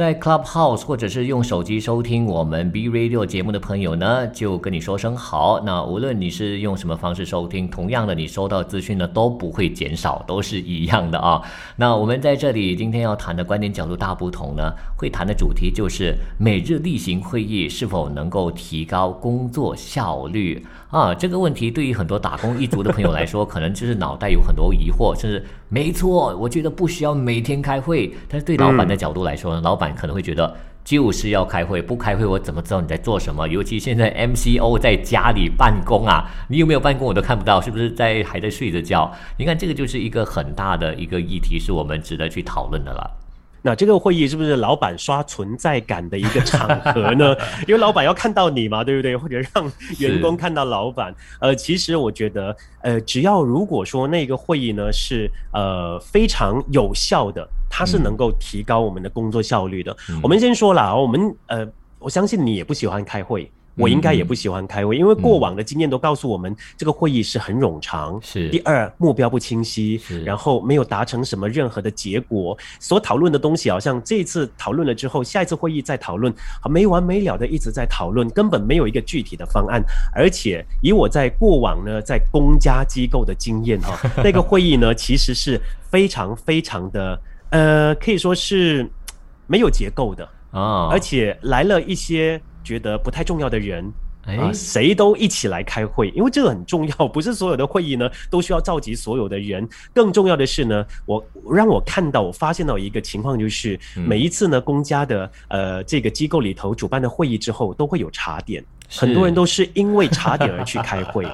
在 Clubhouse 或者是用手机收听我们 B Radio 节目的朋友呢，就跟你说声好。那无论你是用什么方式收听，同样的你收到资讯呢都不会减少，都是一样的啊。那我们在这里今天要谈的观点角度大不同呢，会谈的主题就是每日例行会议是否能够提高工作效率啊？这个问题对于很多打工一族的朋友来说，可能就是脑袋有很多疑惑，甚至没错，我觉得不需要每天开会。但是对老板的角度来说呢，老板可能会觉得就是要开会，不开会我怎么知道你在做什么？尤其现在 MCO 在家里办公啊，你有没有办公我都看不到，是不是在还在睡着觉？你看这个就是一个很大的一个议题，是我们值得去讨论的了。那这个会议是不是老板刷存在感的一个场合呢？因为老板要看到你嘛，对不对？或者让员工看到老板。呃，其实我觉得，呃，只要如果说那个会议呢是呃非常有效的。它是能够提高我们的工作效率的。我们先说了，我们呃，我相信你也不喜欢开会，我应该也不喜欢开会，因为过往的经验都告诉我们，这个会议是很冗长。是。第二，目标不清晰，然后没有达成什么任何的结果，所讨论的东西好像这次讨论了之后，下一次会议再讨论，没完没了的一直在讨论，根本没有一个具体的方案。而且以我在过往呢，在公家机构的经验哈，那个会议呢，其实是非常非常的。呃，可以说是没有结构的啊，而且来了一些觉得不太重要的人，哎，谁都一起来开会，因为这个很重要，不是所有的会议呢都需要召集所有的人。更重要的是呢，我让我看到，我发现到一个情况，就是每一次呢，公家的呃这个机构里头主办的会议之后，都会有茶点。很多人都是因为茶点而去开会，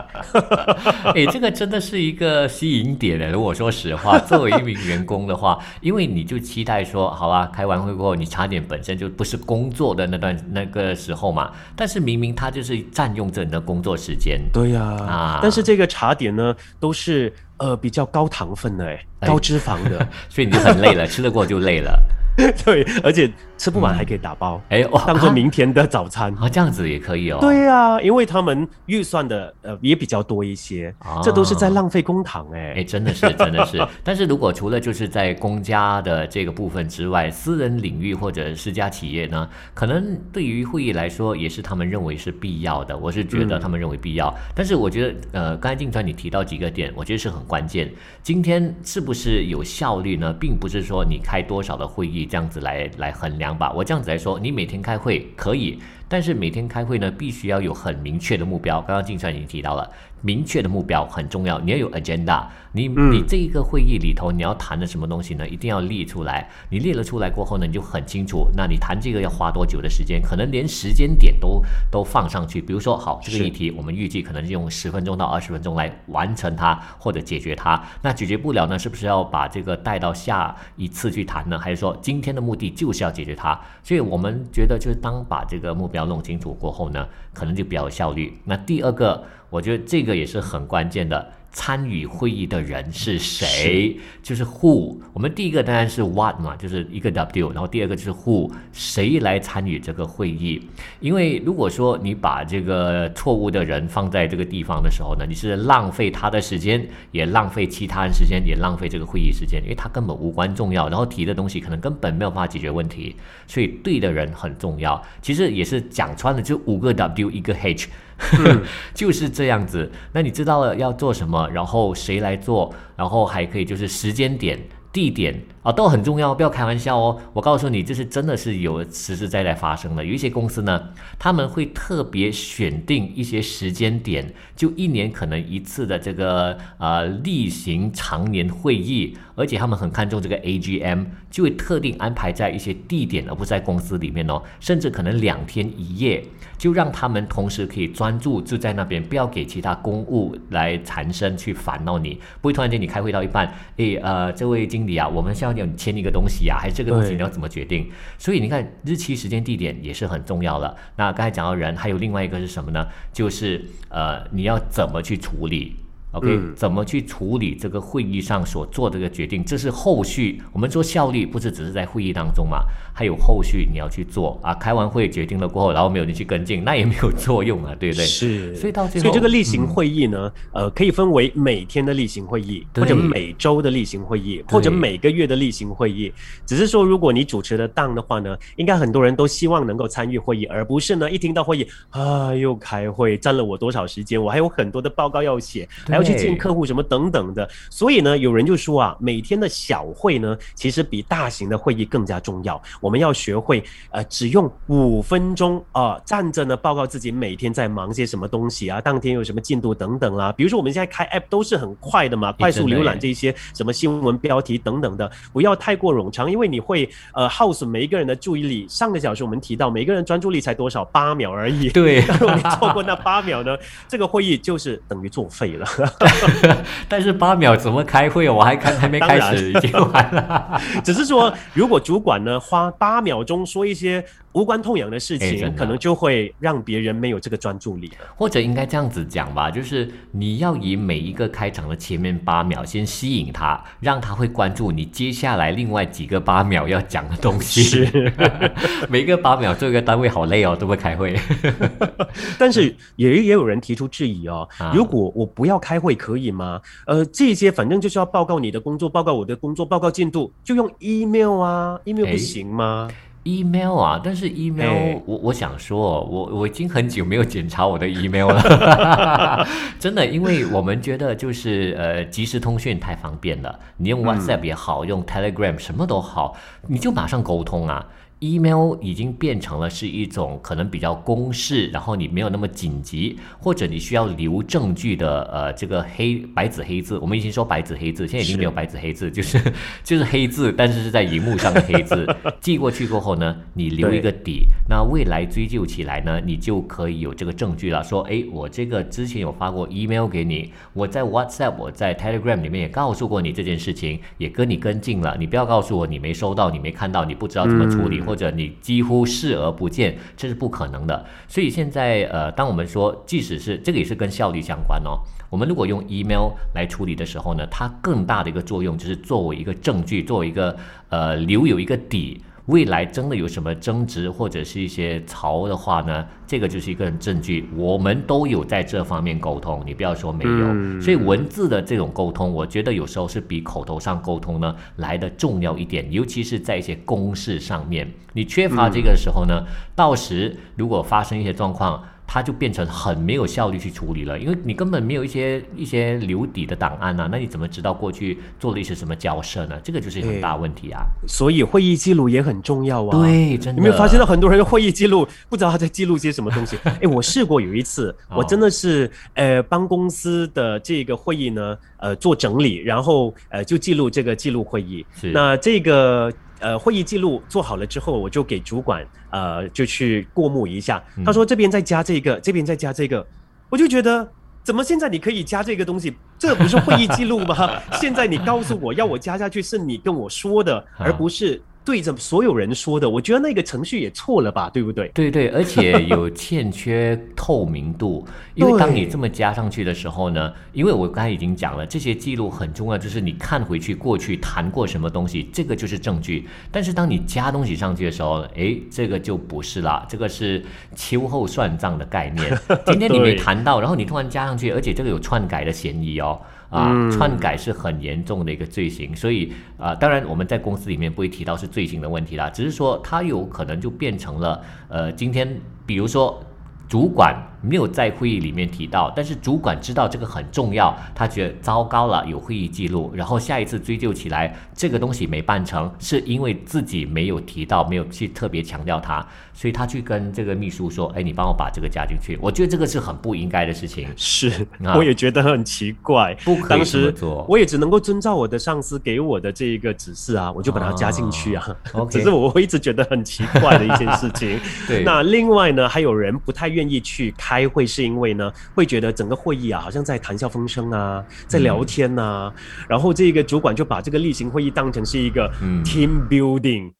哎，这个真的是一个吸引点的。如果说实话，作为一名员工的话，因为你就期待说，好吧，开完会过后，你茶点本身就不是工作的那段那个时候嘛。但是明明他就是占用着你的工作时间。对呀，啊，但是这个茶点呢，都是呃比较高糖分的，哎，高脂肪的，所以你就很累了，吃得过就累了。对，而且吃不完还可以打包，哎，当做明天的早餐啊，这样子也可以哦。对呀，因为他们预算的呃也比较多一些，这都是在浪费公帑哎，哎，真的是真的是。但是如果除了就是在公家的这个部分之外，私人领域或者私家企业呢，可能对于会议来说也是他们认为是必要的。我是觉得他们认为必要，但是我觉得呃，刚才静川你提到几个点，我觉得是很关键。今天是不是有效率呢？并不是说你开多少的会议。这样子来来衡量吧。我这样子来说，你每天开会可以，但是每天开会呢，必须要有很明确的目标。刚刚金川已经提到了。明确的目标很重要，你要有 agenda。你你这一个会议里头你要谈的什么东西呢？一定要列出来。你列了出来过后呢，你就很清楚。那你谈这个要花多久的时间？可能连时间点都都放上去。比如说，好，这个议题我们预计可能用十分钟到二十分钟来完成它或者解决它。那解决不了呢，是不是要把这个带到下一次去谈呢？还是说今天的目的就是要解决它？所以我们觉得，就是当把这个目标弄清楚过后呢，可能就比较有效率。那第二个。我觉得这个也是很关键的。参与会议的人是谁？就是 who。我们第一个当然是 what 嘛，就是一个 w。然后第二个就是 who，谁来参与这个会议？因为如果说你把这个错误的人放在这个地方的时候呢，你是浪费他的时间，也浪费其他人时间，也浪费这个会议时间，因为他根本无关重要。然后提的东西可能根本没有办法解决问题。所以对的人很重要。其实也是讲穿了，就五个 w 一个 h。就是这样子。那你知道了要做什么，然后谁来做，然后还可以就是时间点、地点啊，都很重要，不要开玩笑哦。我告诉你，这是真的是有实实在在发生的。有一些公司呢，他们会特别选定一些时间点，就一年可能一次的这个呃例行常年会议。而且他们很看重这个 AGM，就会特定安排在一些地点，而不是在公司里面哦。甚至可能两天一夜，就让他们同时可以专注就在那边，不要给其他公务来缠身去烦恼你。不会突然间你开会到一半，诶，呃，这位经理啊，我们需要你签一个东西啊，还是这个东西你要怎么决定？所以你看日期、时间、地点也是很重要的。那刚才讲到人，还有另外一个是什么呢？就是呃，你要怎么去处理？OK，、嗯怎么去处理这个会议上所做的这个决定？这是后续我们说效率不是只是在会议当中嘛，还有后续你要去做啊。开完会决定了过后，然后没有人去跟进，那也没有作用啊，对不对？是，所以到最后，所以这个例行会议呢，呃，可以分为每天的例行会议，或者每周的例行会议，或者每个月的例行会议。只是说，如果你主持的当的话呢，应该很多人都希望能够参与会议，而不是呢一听到会议啊又开会，占了我多少时间，我还有很多的报告要写，还要去见客户什么等等的。所以呢，有人就说啊，每天的小会呢，其实比大型的会议更加重要。我们要学会呃，只用五分钟啊、站着呢报告自己每天在忙些什么东西啊，当天有什么进度等等啊。比如说我们现在开 app 都是很快的嘛，快速浏览这些什么新闻标题等等的，不要太过冗长，因为你会呃耗损每一个人的注意力。上个小时我们提到，每个人专注力才多少八秒而已。对，如果你错过那八秒呢，这个会议就是等于作废了。但是八秒怎么开会？我还开还没开始，已经完了。只是说，如果主管呢花八秒钟说一些无关痛痒的事情，可能就会让别人没有这个专注力。或者应该这样子讲吧，就是你要以每一个开场的前面八秒先吸引他，让他会关注你接下来另外几个八秒要讲的东西。是，每个八秒做一个单位好累哦，都会开会。但是也也有人提出质疑哦啊，如果我不要开会可以吗？呃，这些反正就是要报告你的工作，报告我的工作，报告进度，就用 email 啊，email 哎不行吗？Email 啊，但是 email、哎我我想说，我我已经很久没有检查我的 email 了，真的，因为我们觉得就是呃，即时通讯太方便了，你用 WhatsApp 也好，用 Telegram 什么都好，你就马上沟通啊。Email 已经变成了是一种可能比较公式，然后你没有那么紧急，或者你需要留证据的呃这个黑白纸黑字，我们以前说白纸黑字，现在已经没有白纸黑字，就是就是黑字，但是是在荧幕上的黑字，寄过去过后呢，你留一个底，那未来追究起来呢，你就可以有这个证据了，说哎，我这个之前有发过 email 给你，我在 WhatsApp 我在 Telegram 里面也告诉过你这件事情，也跟你跟进了，你不要告诉我你没收到，你没看到，你不知道怎么处理，或者你几乎视而不见，这是不可能的。所以现在呃，当我们说，即使是这个也是跟效率相关哦。我们如果用 email 来处理的时候呢，它更大的一个作用就是作为一个证据，作为一个呃留有一个底。未来真的有什么争执或者是一些潮的话呢，这个就是一个证据，我们都有在这方面沟通，你不要说没有。嗯所以文字的这种沟通，我觉得有时候是比口头上沟通呢来的重要一点，尤其是在一些公事上面，你缺乏这个的时候呢，到时如果发生一些状况。它就变成很没有效率去处理了，因为你根本没有一些一些留底的档案啊，那你怎么知道过去做了一些什么交涉呢？这个就是很大问题啊。所以会议记录也很重要啊。。对，真的。你没有发现到很多人的会议记录不知道他在记录些什么东西？哎，我试过有一次，哦我真的是呃帮公司的这个会议呢呃做整理，然后呃就记录这个记录会议。是那这个呃会议记录做好了之后，我就给主管呃就去过目一下。嗯他说这边再加这个，这边再加这个，我就觉得。怎么现在你可以加这个东西？这不是会议记录吗？现在你告诉我要我加下去，是你跟我说的，而不是对着所有人说的。我觉得那个程序也错了吧，对不对？对对，而且有欠缺透明度，因为当你这么加上去的时候呢，因为我刚才已经讲了，这些记录很重要，就是你看回去过去谈过什么东西，这个就是证据。但是当你加东西上去的时候，诶，这个就不是啦，这个是秋后算账的概念。今天你没谈到，然后你突然加上去，而且这个有篡改的嫌疑哦。啊，嗯。篡改是很严重的一个罪行，所以啊、当然我们在公司里面不会提到是罪行的问题啦，只是说它有可能就变成了呃，今天比如说主管没有在会议里面提到，但是主管知道这个很重要，他觉得糟糕了，有会议记录，然后下一次追究起来，这个东西没办成，是因为自己没有提到，没有去特别强调它，所以他去跟这个秘书说，哎，你帮我把这个加进去，我觉得这个是很不应该的事情，是，啊我也觉得很奇怪。不可以这么当时做。我也只能够遵照我的上司给我的这一个指示啊，我就把它加进去啊。只是我会一直觉得很奇怪的一件事情。对那另外呢，还有人不太愿意去开开会，是因为呢会觉得整个会议啊好像在谈笑风生啊，在聊天呐、然后这个主管就把这个例行会议当成是一个嗯。team building，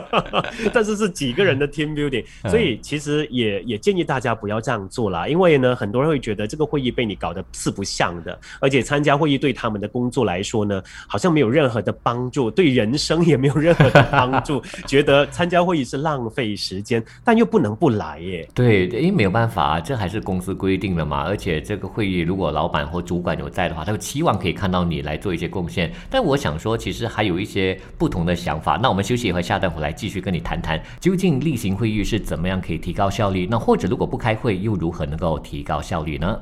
但是是几个人的 team building，嗯。所以其实也也建议大家不要这样做啦，因为呢很多人会觉得这个会议被你搞得四不像的，而且参加会议对他们的工作来说呢，好像没有任何的帮助，对人生也没有任何的帮助，觉得参加会议是浪费时间，但又不能不来耶。对，因为没有办法啊，这还是公司规定的嘛。而且这个会议如果老板或主管有在的话，他会期望可以看到你来做一些贡献。但我想说，其实还有一些不同的想法。那我们休息一会，下段回来继续跟你谈谈，究竟例行会议是怎么样可以提高效率？那或者如果不开会，又如何能够提高效率呢？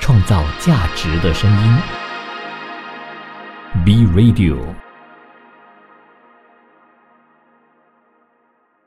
创造价值的声音，B Radio。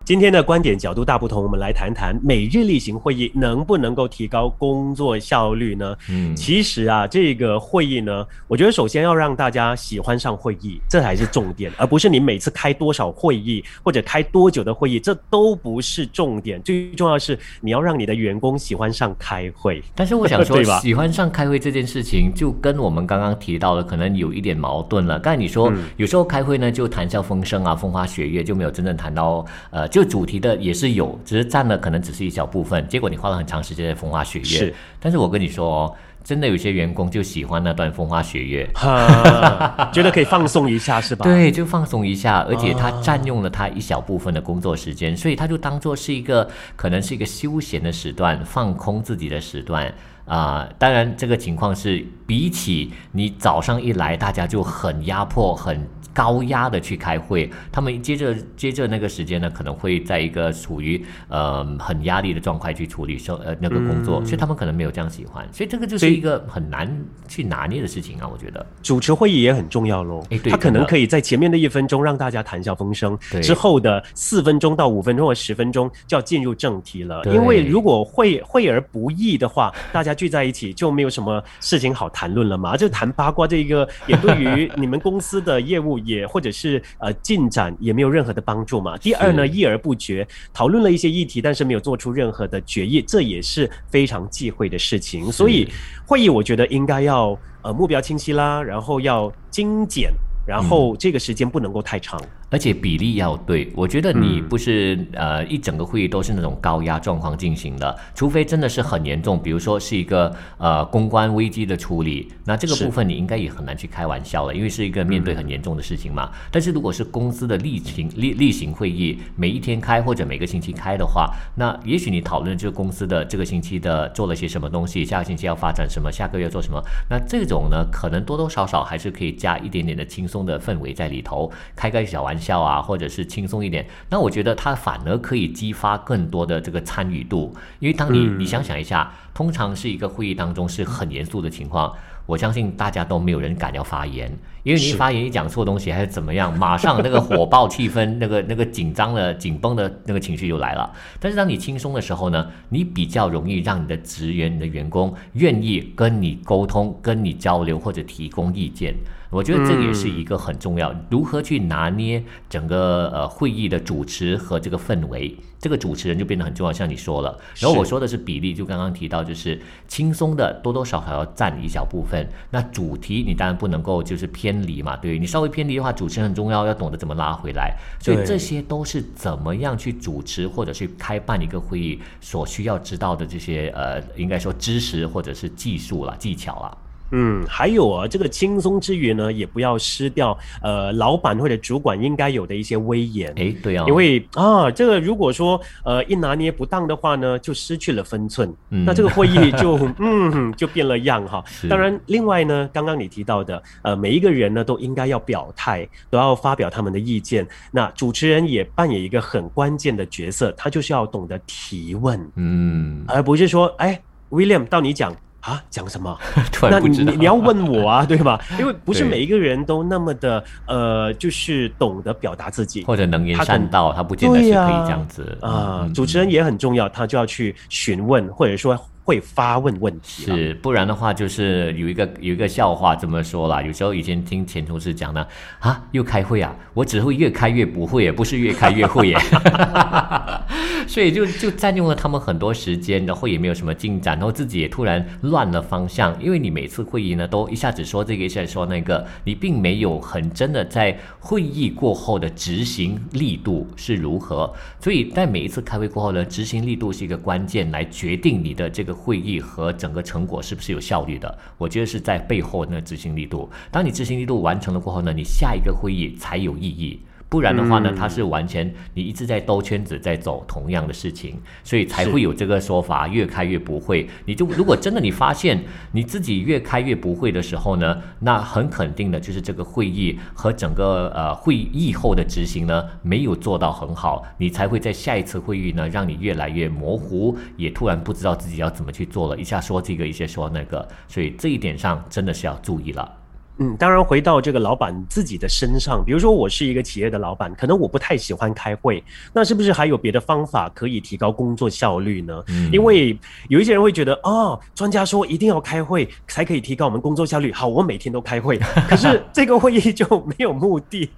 今天的观点角度大不同，我们来谈谈每日例行会议能不能够提高工作效率呢？嗯其实啊，这个会议呢，我觉得首先要让大家喜欢上会议，这才是重点，而不是你每次开多少会议或者开多久的会议，这都不是重点。最重要的是你要让你的员工喜欢上开会。但是我想说 喜欢上开会这件事情，就跟我们刚刚提到的可能有一点矛盾了。刚才你说，嗯有时候开会呢就谈笑风生啊，风花雪月，就没有真正谈到呃，就主题的也是有，只是占了可能只是一小部分，结果你花了很长时间在风花雪月。是，但是我跟你说哦，真的有些员工就喜欢那段风花雪月。觉得可以放松一下是吧？，对，就放松一下，而且他啊占用了他一小部分的工作时间，所以他就当做是一个可能是一个休闲的时段，放空自己的时段。啊、当然，这个情况是比起你早上一来，大家就很压迫、很高压的去开会，他们接着接着那个时间呢，可能会在一个处于呃很压力的状态去处理生呃那个工作，所以他们可能没有这样喜欢，所以这个就是一个很难去拿捏的事情啊，我觉得。主持会议也很重要喽他可能可以在前面的一分钟让大家谈笑风生对，之后的四分钟到五分钟或十分钟就要进入正题了。因为如果会会而不议的话，大家聚在一起就没有什么事情好谈论了嘛。就谈八卦这一个，也对于你们公司的业务也或者是呃进展也没有任何的帮助嘛。第二呢，议而不决，讨论了一些议题，但是没有做出任何的决议，这也是非常忌讳的事情。所以会议我觉得应该要呃目标清晰啦，然后要精简，然后这个时间不能够太长。而且比例要对，我觉得你嗯。不是、呃一整个会议都是那种高压状况进行的，除非真的是很严重，比如说是一个呃公关危机的处理，那这个部分你应该也很难去开玩笑了，因为是一个面对很严重的事情嘛。但是如果是公司的例行例例行会议，每一天开或者每个星期开的话，那也许你讨论这个公司的这个星期的做了些什么东西，下个星期要发展什么，下个月做什么，那这种呢，可能多多少少还是可以加一点点的轻松的氛围在里头，开个小玩笑啊，或者是轻松一点。那我觉得它反而可以激发更多的这个参与度，因为当你、嗯你想想一下，通常是一个会议当中是很严肃的情况。我相信大家都没有人敢要发言，因为你一发言一讲错东西还是怎么样，马上那个火爆气氛，那个那个紧张的紧绷的那个情绪就来了。但是当你轻松的时候呢，你比较容易让你的职员、你的员工愿意跟你沟通、跟你交流或者提供意见。我觉得这也是一个很重要，如何去拿捏整个呃会议的主持和这个氛围，这个主持人就变得很重要。像你说了，然后我说的是比例，就刚刚提到就是轻松的多多少少要占一小部分，那主题你当然不能够就是偏离嘛，对你稍微偏离的话，主持人很重要，要懂得怎么拉回来，所以这些都是怎么样去主持或者去开办一个会议所需要知道的这些呃，应该说知识或者是技术啦、技巧啦。嗯，还有啊，这个轻松之余呢，也不要失掉呃老板或者主管应该有的一些威严。诶，对啊、因为啊，这个如果说呃一拿捏不当的话呢，就失去了分寸，嗯那这个会议就 嗯就变了样哈是。当然，另外呢，刚刚你提到的，呃，每一个人呢都应该要表态，都要发表他们的意见。那主持人也扮演一个很关键的角色，他就是要懂得提问，嗯，而不是说，哎，William 到你讲。啊，讲什么？突那你然不知道你你要问我啊，对吧？因为不是每一个人都那么的呃，就是懂得表达自己。或者能言善道，他不见得是可以这样子啊，嗯主持人也很重要，他就要去询问，或者说会发问问题。是，不然的话就是有一个有一个笑话这么说啦。有时候以前听前同事讲呢，啊，又开会啊，我只会越开越不会，也不是越开越会耶。所以就就占用了他们很多时间，然后也没有什么进展，然后自己也突然乱了方向。因为你每次会议呢，都一下子说这个，一下子说那个，你并没有很真的在会议过后的执行力度是如何。所以在每一次开会过后呢，执行力度是一个关键，来决定你的这个会议和整个成果是不是有效率的。我觉得是在背后那执行力度。当你执行力度完成了过后呢，你下一个会议才有意义。不然的话呢，它是完全你一直在兜圈子，在走同样的事情，所以才会有这个说法，越开越不会。你就如果真的你发现你自己越开越不会的时候呢，那很肯定的就是这个会议和整个呃会议后的执行呢没有做到很好，你才会在下一次会议呢让你越来越模糊，也突然不知道自己要怎么去做了，一下说这个，一下说那个，所以这一点上真的是要注意了。嗯，当然回到这个老板自己的身上，比如说我是一个企业的老板，可能我不太喜欢开会，那是不是还有别的方法可以提高工作效率呢？嗯，因为有一些人会觉得，哦，专家说一定要开会才可以提高我们工作效率，好，我每天都开会，可是这个会议就没有目的，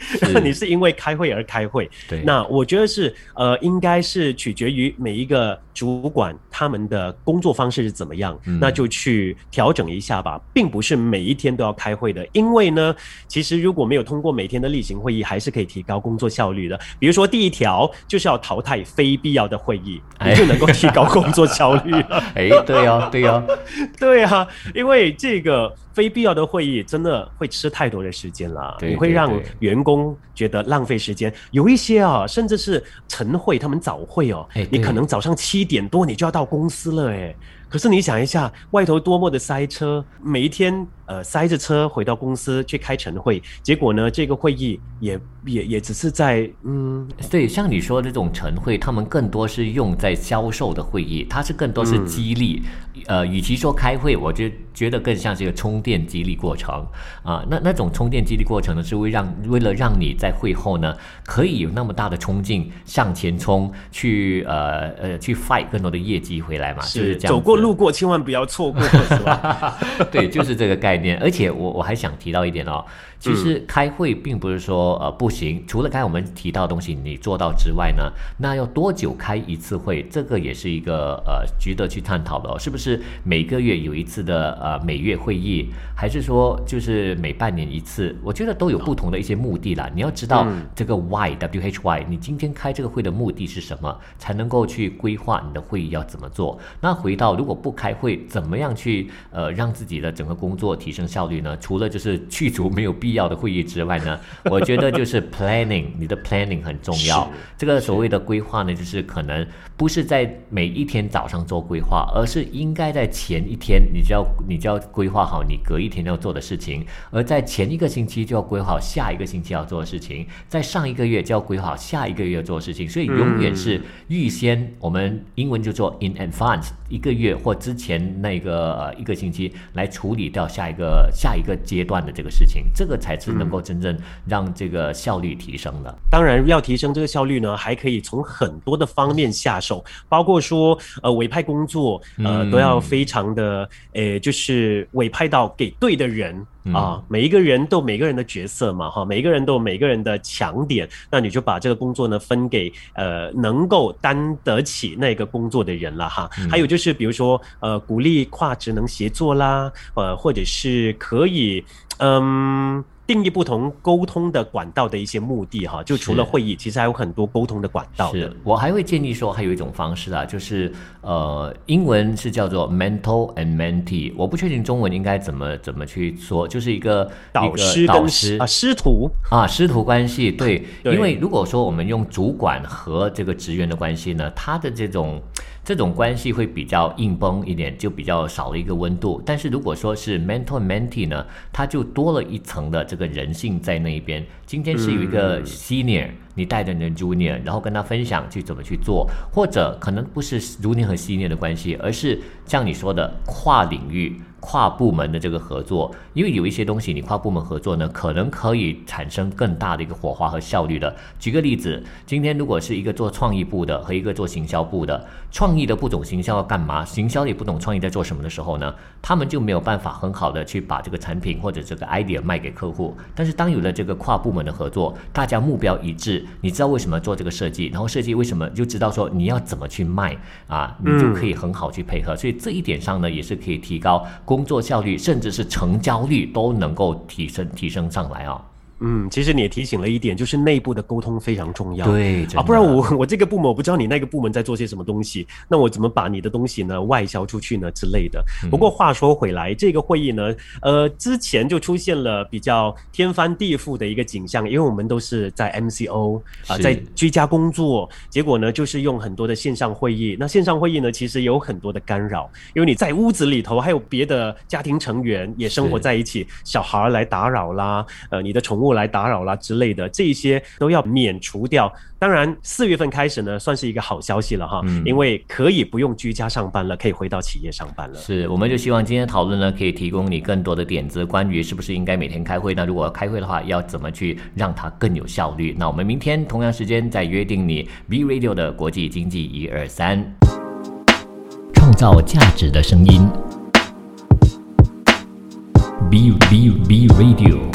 你是因为开会而开会，对，那我觉得是呃，应该是取决于每一个主管他们的工作方式是怎么样，那就去调整一下吧，并不是每一天都要开会的。因为呢，其实如果没有通过每天的例行会议，还是可以提高工作效率的。比如说，第一条就是要淘汰非必要的会议，你就能够提高工作效率了。哎，对呀，对呀，对啊，因为这个非必要的会议真的会吃太多的时间了，你会让员工觉得浪费时间。有一些啊，甚至是晨会，他们早会哦，你可能早上七点多你就要到公司了，哎。可是你想一下，外头多么的塞车，每一天呃塞着车回到公司去开晨会，结果呢，这个会议也也也只是在嗯，对，像你说的这种晨会，他们更多是用在销售的会议，它是更多是激励，呃，与其说开会，我就觉得更像是一个充电激励过程啊。那那种充电激励过程呢，是为让为了让你在会后呢，可以有那么大的冲劲向前冲，去呃呃去 fight 更多的业绩回来嘛，就是这样。走过。路过千万不要错过，是吧？对，就是这个概念。而且我我还想提到一点哦。其实开会并不是说呃不行，除了刚才我们提到的东西你做到之外呢，那要多久开一次会？这个也是一个呃值得去探讨的哦。是不是每个月有一次的呃每月会议，还是说就是每半年一次？我觉得都有不同的一些目的啦。你要知道这个 why w h y，你今天开这个会的目的是什么，才能够去规划你的会议要怎么做。那回到如果不开会，怎么样去呃让自己的整个工作提升效率呢？除了就是去除没有必必要的会议之外呢，我觉得就是 planning，你的 planning 很重要。这个所谓的规划呢，就是可能不是在每一天早上做规划，而是应该在前一天，你就要你就要规划好你隔一天要做的事情，而在前一个星期就要规划下一个星期要做的事情，在上一个月就要规划下一个月要做的事情。所以永远是预先，我们英文就做 in advance，一个月或之前那个呃一个星期来处理掉下一个下一个阶段的这个事情，这个。才是能够真正让这个效率提升的。当然，要提升这个效率呢，还可以从很多的方面下手，包括说，呃，委派工作，呃，都要非常的，呃，就是委派到给对的人啊。每一个人都每个人的角色嘛，哈，每一个人都有每个人的强点，那你就把这个工作呢分给呃能够担得起那个工作的人了哈。还有就是，比如说，呃，鼓励跨职能协作啦，呃，或者是可以。嗯，定义不同沟通的管道的一些目的哈，就除了会议，其实还有很多沟通的管道。是我还会建议说，还有一种方式啊，就是呃，英文是叫做 mentor and mentee，我不确定中文应该怎么怎么去说，就是一个导师导师啊师徒啊师徒关系。对，因为如果说我们用主管和这个职员的关系呢，他的这种。这种关系会比较硬绷一点，就比较少了一个温度。但是如果说是 mentor mentee 呢，它就多了一层的这个人性在那一边。今天是有一个 senior，你带着你的 junior，然后跟他分享去怎么去做，或者可能不是 junior 和 senior 的关系，而是像你说的跨领域。跨部门的这个合作，因为有一些东西你跨部门合作呢，可能可以产生更大的一个火花和效率的。举个例子，今天如果是一个做创意部的和一个做行销部的，创意的不懂行销要干嘛，行销也不懂创意在做什么的时候呢，他们就没有办法很好的去把这个产品或者这个 idea 卖给客户。但是当有了这个跨部门的合作，大家目标一致，你知道为什么做这个设计，然后设计为什么就知道说你要怎么去卖啊，你就可以很好去配合。所以这一点上呢，也是可以提高。工作效率，甚至是成交率都能够提升提升上来啊。嗯，其实你也提醒了一点，就是内部的沟通非常重要。对啊，不然我我这个部门我不知道你那个部门在做些什么东西，那我怎么把你的东西呢外销出去呢之类的。不过话说回来，这个会议呢，呃，之前就出现了比较天翻地覆的一个景象，因为我们都是在 MCO 啊，在居家工作，结果呢就是用很多的线上会议。那线上会议呢，其实有很多的干扰，因为你在屋子里头还有别的家庭成员也生活在一起，小孩来打扰啦，呃，你的宠物。来打扰啦之类的，这些都要免除掉。当然，四月份开始呢，算是一个好消息了哈，因为可以不用居家上班了，可以回到企业上班了。是，我们就希望今天讨论呢，可以提供你更多的点子，关于是不是应该每天开会呢？如果要开会的话，要怎么去让它更有效率？那我们明天同样时间再约定你 B Radio 的国际经济一二三，创造价值的声音，B B B Radio。